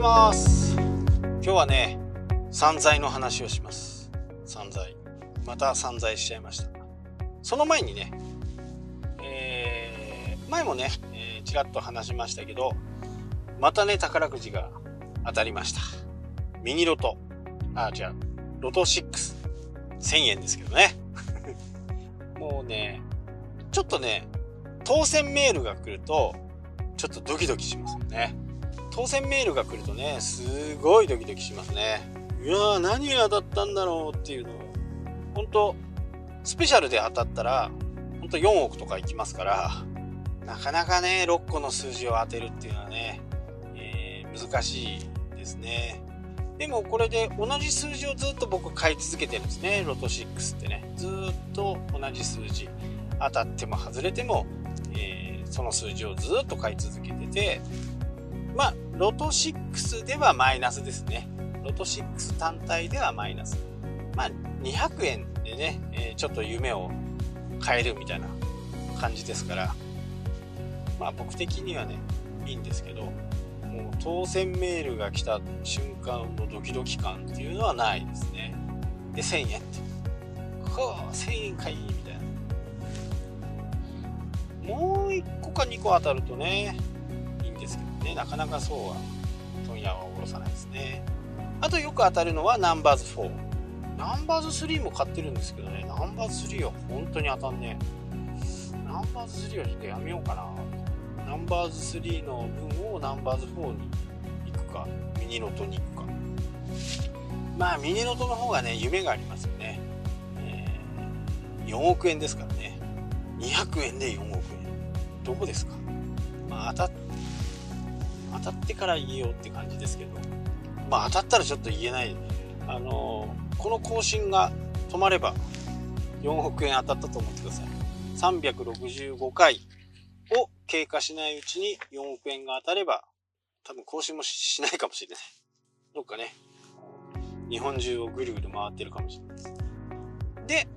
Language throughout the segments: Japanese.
ます。今日はね散財の話をします。散財。また散財しちゃいました。その前にね、えー、前もね、え、ちらっと話しましたけどまたね宝くじが当たりました。ミニロト。あ違う。ロト6 1000円ですけどね。もうねちょっとね当選メールが来るとちょっとドキドキしますよね。当選メールが来るとねすごいドキドキしますね。いやー何が当たったんだろうっていうのを。本当スペシャルで当たったら本当4億とかいきますからなかなかね6個の数字を当てるっていうのはね、えー、難しいですね。でもこれで同じ数字をずっと僕買い続けてるんですね。ロト6ってね。ずっと同じ数字。当たっても外れても、えー、その数字をずっと買い続けててまあ、ロト6ではマイナスですね。ロト6単体ではマイナス。まあ、200円でね、えー、ちょっと夢を変えるみたいな感じですから、まあ僕的にはね、いいんですけど、もう当選メールが来た瞬間のドキドキ感っていうのはないですね。で、1000円って。はあ、1000円かいいみたいな。もう1個か2個当たるとね、ね、なかなかそうは問屋は下ろさないですね。あとよく当たるのはナンバーズ4。ナンバーズ3も買ってるんですけどね、ナンバーズ3は本当に当たんねナンバーズ3はちょっとやめようかな。ナンバーズ3の分をナンバーズ4に行くか、ミニノトに行くか。まあ、ミニノトの方がね、夢がありますよね。えー、4億円ですからね。200円で4億円。どこですか？まあ、当たっ当たってから言えようって感じですけど、まあ当たったらちょっと言えない。あの、この更新が止まれば4億円当たったと思ってください。365回を経過しないうちに4億円が当たれば、多分更新もしないかもしれない。どっかね、日本中をぐるぐる回ってるかもしれないです。で、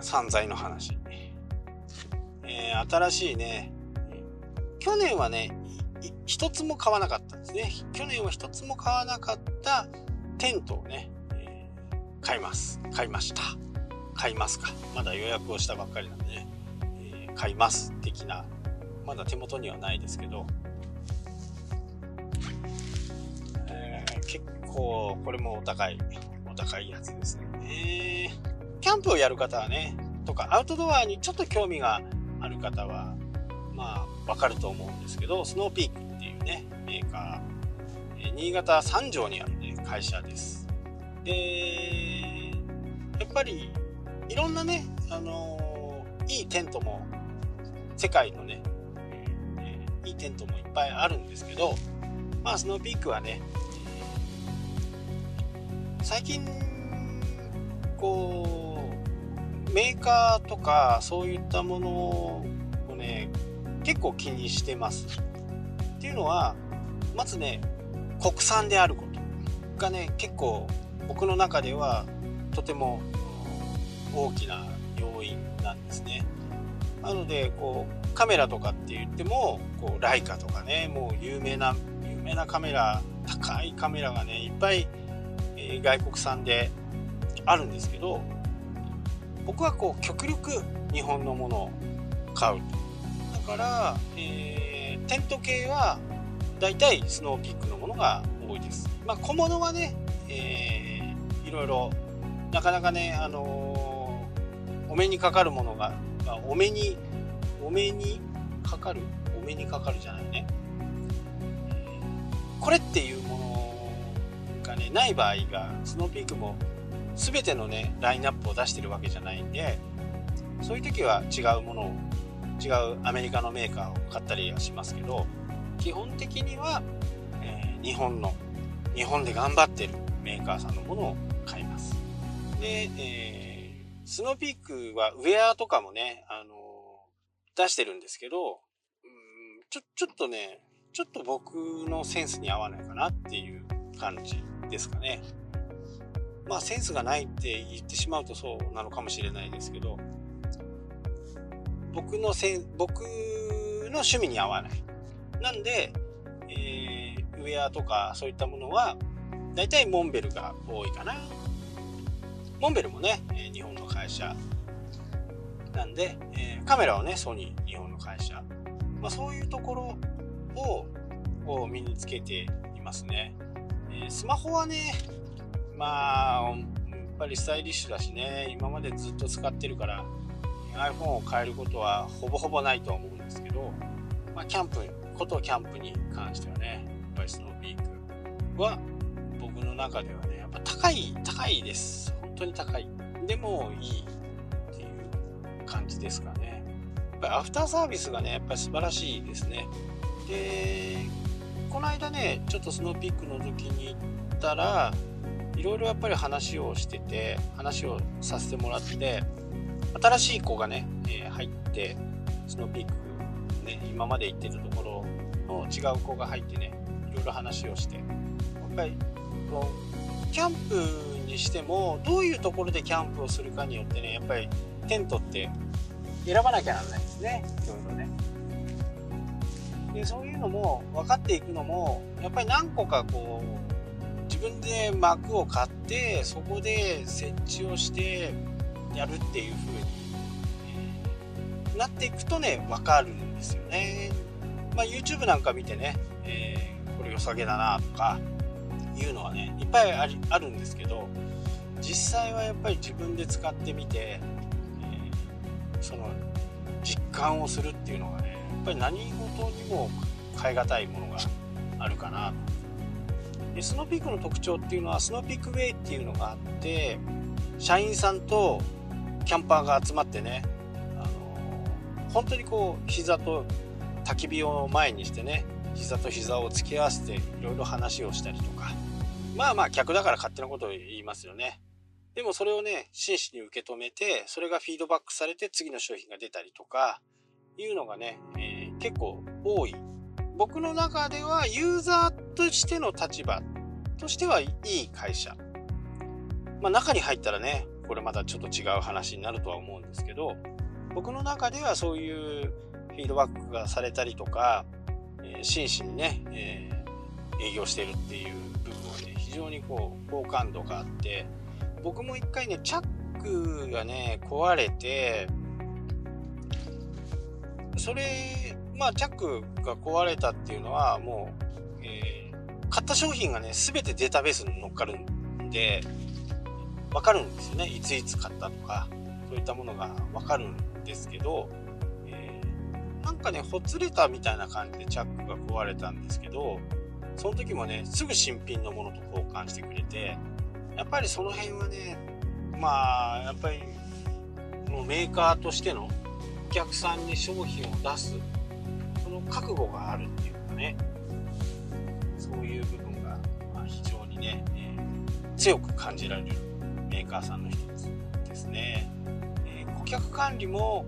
散財の話。えー、新しいね、去年はね、一つも買わなかったんですね。去年は一つも買わなかったテントをね、えー、買います。買いました。買いますか。まだ予約をしたばっかりなんでね、えー、買います的な、まだ手元にはないですけど、えー、結構これもお高い、お高いやつですね。キャンプをやる方はね、とかアウトドアにちょっと興味がある方は、まあ、わかると思うんですけど、スノーピークっていうね、メーカー、え新潟三条にあるね、会社です。で、やっぱり、いろんなね、あのー、いいテントも、世界のね、えー、いいテントもいっぱいあるんですけど、まあ、スノーピークはね、最近、こう、メーカーとかそういったものを、結構気にしてます。っていうのはまずね国産であることがね結構僕の中ではとても大きな要因なんですね。なのでこうカメラとかって言ってもこうライカとかねもう有名な有名なカメラ高いカメラがねいっぱい、えー、外国産であるんですけど僕はこう極力日本のものを買うから、えー、テント系は大体スノーピークのものが多いです。まあ、小物はね、えー、いろいろなかなかね、あのー、お目にかかるものが、まあ、お目にお目にかかる？お目にかかるじゃないね、これっていうものがねない場合がスノーピークも全てのねラインナップを出してるわけじゃないんでそういう時は違うものを違うアメリカのメーカーを買ったりはしますけど基本的には、えー、日本の日本で頑張ってるメーカーさんのものを買います。で、えー、スノーピークはウェアとかもね、あのー、出してるんですけどうんちょちょっとねちょっと僕のセンスに合わないかなっていう感じですかね。まあセンスがないって言ってしまうとそうなのかもしれないですけど僕のせ僕の趣味に合わない。なんで、えー、ウェアとかそういったものは大体モンベルが多いかな。モンベルもね、え日本の会社。なんで、えカメラはねソニー日本の会社、まあ、そういうところをを身につけていますね、えスマホはねまあやっぱりスタイリッシュだしね。今までずっと使ってるから iPhone を変えることはほぼほぼないとは思うんですけど、まあ、キャンプことキャンプに関してはねやっぱりスノーピークは僕の中ではねやっぱ高い高いです。本当に高い。でもいいっていう感じですかね。やっぱりアフターサービスがねやっぱり素晴らしいですね。でこの間ねちょっとスノーピークの時に行ったらいろいろやっぱり話をしてて話をさせてもらって新しい子がね、えー、入ってスノーピークね今まで行ってるところの違う子が入ってねいろいろ話をしてやっぱりこうキャンプにしてもどういうところでキャンプをするかによってねやっぱりテントって選ばなきゃならないですねいろいろね。でそういうのも分かっていくのもやっぱり何個かこう自分で幕を買ってそこで設置をしてやるっていう風に、なっていくとね分かるんですよね。まあ、YouTube なんか見てね、えー、これ良さげだなとかいうのはねいっぱいありあるんですけど実際はやっぱり自分で使ってみて、えー、その実感をするっていうのがねやっぱり何事にも変え難いものがあるかなとでスノーピークの特徴っていうのはスノーピークウェイっていうのがあって社員さんとキャンパーが集まってね、あの本当にこう膝と焚き火を前にしてね膝と膝を突き合わせていろいろ話をしたりとかまあまあ客だから勝手なことを言いますよね。でもそれをね真摯に受け止めてそれがフィードバックされて次の商品が出たりとかいうのがね、えー、結構多い。僕の中ではユーザーとしての立場としてはいい会社。まあ中に入ったらねこれまたちょっと違う話になるとは思うんですけど僕の中ではそういうフィードバックがされたりとか、えー、真摯にね、えー、営業してるっていう部分はね非常にこう好感度があって僕も一回ねチャックがね壊れてそれまあチャックが壊れたっていうのはもう、えー、買った商品がね全てデータベースに乗っかるんで分かるんですよね。いついつ買ったとかそういったものが分かるんですけど、えー、なんかねほつれたみたいな感じでチャックが壊れたんですけどその時もねすぐ新品のものと交換してくれてやっぱりその辺はねまあやっぱりもうメーカーとしてのお客さんに商品を出すその覚悟があるっていうかねそういう部分が、ま、非常にね、えー、強く感じられる。メーカーさんの一つですね、えー、顧客管理も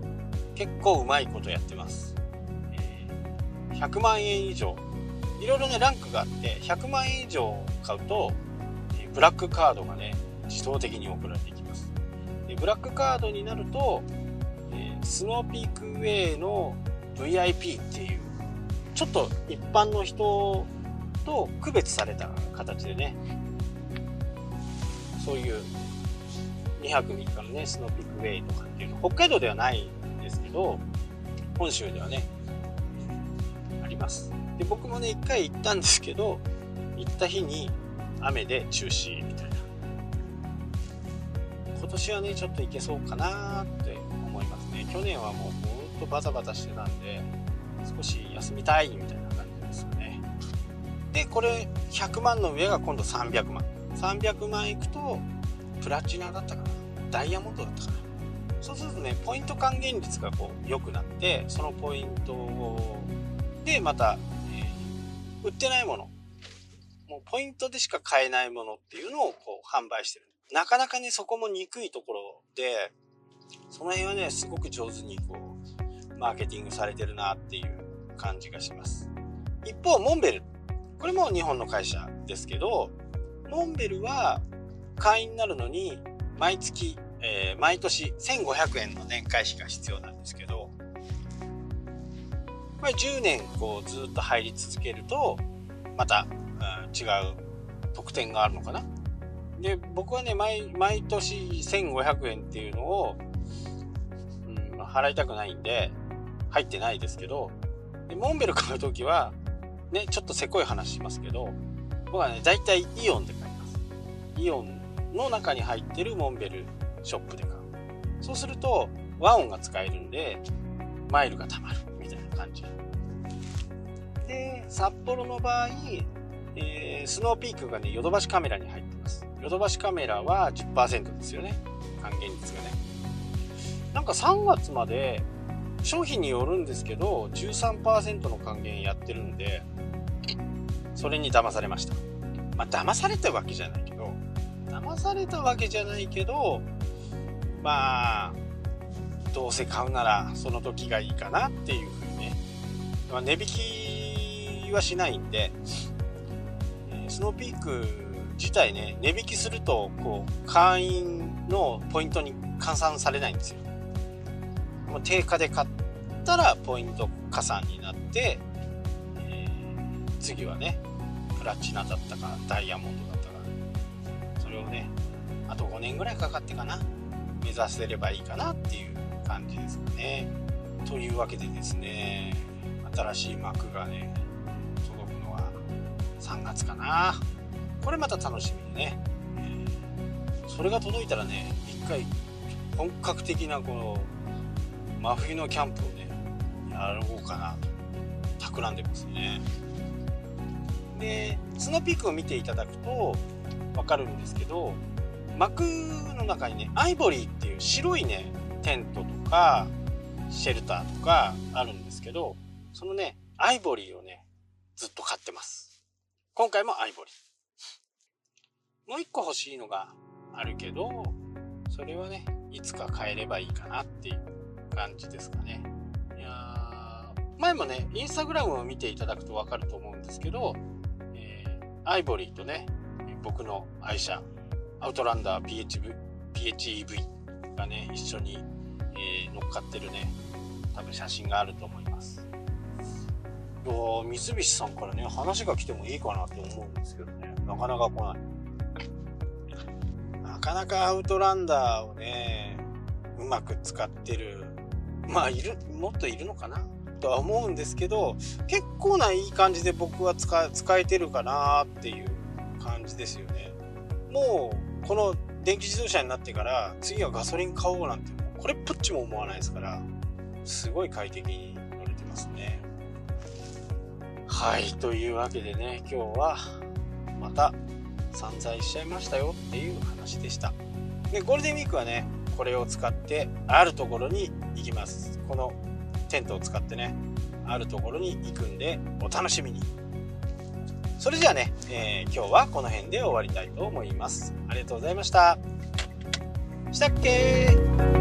結構うまいことやってます、えー、100万円以上。いろいろねランクがあって100万円以上買うと、えブラックカードがね自動的に送られていきます。でブラックカードになると、え、スノーピークウェイの VIP っていうちょっと一般の人と区別された形でねそういう2泊3日のね、スノーピークウェイとかっていうの、北海道ではないんですけど、本州ではね、あります。で、僕もね、1回行ったんですけど、行った日に雨で中止みたいな。今年はね、ちょっと行けそうかなって思いますね。去年はもうほんとバタバタしてたんで、少し休みたいみたいな感じですよね。で、これ100万の上が今度300万。300万いくと、プラチナだったかな。ダイヤモンドだったかな。そうするとねポイント還元率がこう良くなってそのポイントでまた、えー、売ってないもの。もうポイントでしか買えないものっていうのをこう販売してる。なかなかねそこも憎いところでその辺はねすごく上手にこうマーケティングされてるなっていう感じがします。一方モンベル。これも日本の会社ですけどモンベルは会員になるのに毎月、えー、毎年1500円の年会費が必要なんですけど、これ10年こうずっと入り続けると、またうん違う特典があるのかな。で僕はね毎毎年1500円っていうのを、うん、払いたくないんで入ってないですけどでモンベル買う時はねちょっとせこい話しますけど僕はね大体イオンで買います。イオンの中に入ってるモンベルショップで買う。そうすると和音が使えるんでマイルが貯まるみたいな感じ。で札幌の場合、えー、スノーピークがねヨドバシカメラに入ってます。ヨドバシカメラは10%ですよね。還元率がね。なんか3月まで商品によるんですけど13%の還元やってるんでそれに騙されました。まあ騙されたわけじゃない。騙されたわけじゃないけどまあどうせ買うならその時がいいかなっていうふうにね、まあ、値引きはしないんで、えスノーピーク自体ね値引きするとこう会員のポイントに換算されないんですよ。もう定価で買ったらポイント加算になって、えー、次はねプラチナだったかダイヤモンドだれをね。あと5年ぐらいかかってかな。目指せればいいかなっていう感じですかね。というわけでですね新しい幕がね届くのは3月かな。これまた楽しみでね、えー、それが届いたらね一回本格的なこの真冬のキャンプをねやろうかなと。企んでますね。でスノーピークを見ていただくと分かるんですけど幕の中にねアイボリーっていう白いねテントとかシェルターとかあるんですけどそのねアイボリーをねずっと買ってます。今回もアイボリー。もう一個欲しいのがあるけどそれはねいつか買えればいいかなっていう感じですかね。いや前もねインスタグラムを見ていただくと分かると思うんですけど、えー、アイボリーとね僕の愛車アウトランダー PHV PHEV がね一緒に、えー、乗っかってるね多分写真があると思います。いや三菱さんからね話が来てもいいかなと思うんですけどね。なかなか来ない。なかなかアウトランダーをねうまく使ってるまあいるもっといるのかな？とは思うんですけど結構ないい感じで僕は使使えてるかなっていう感じですよね。もうこの電気自動車になってから次はガソリン買おうなんてこれっぽっちも思わないですからすごい快適に乗れてますね。はいというわけでね今日はまた散財しちゃいましたよっていう話でした。でゴールデンウィークはねこれを使ってあるところに行きます。このテントを使ってねあるところに行くんでお楽しみに。それじゃあね、えー、今日はこの辺で終わりたいと思います。ありがとうございました。したっけ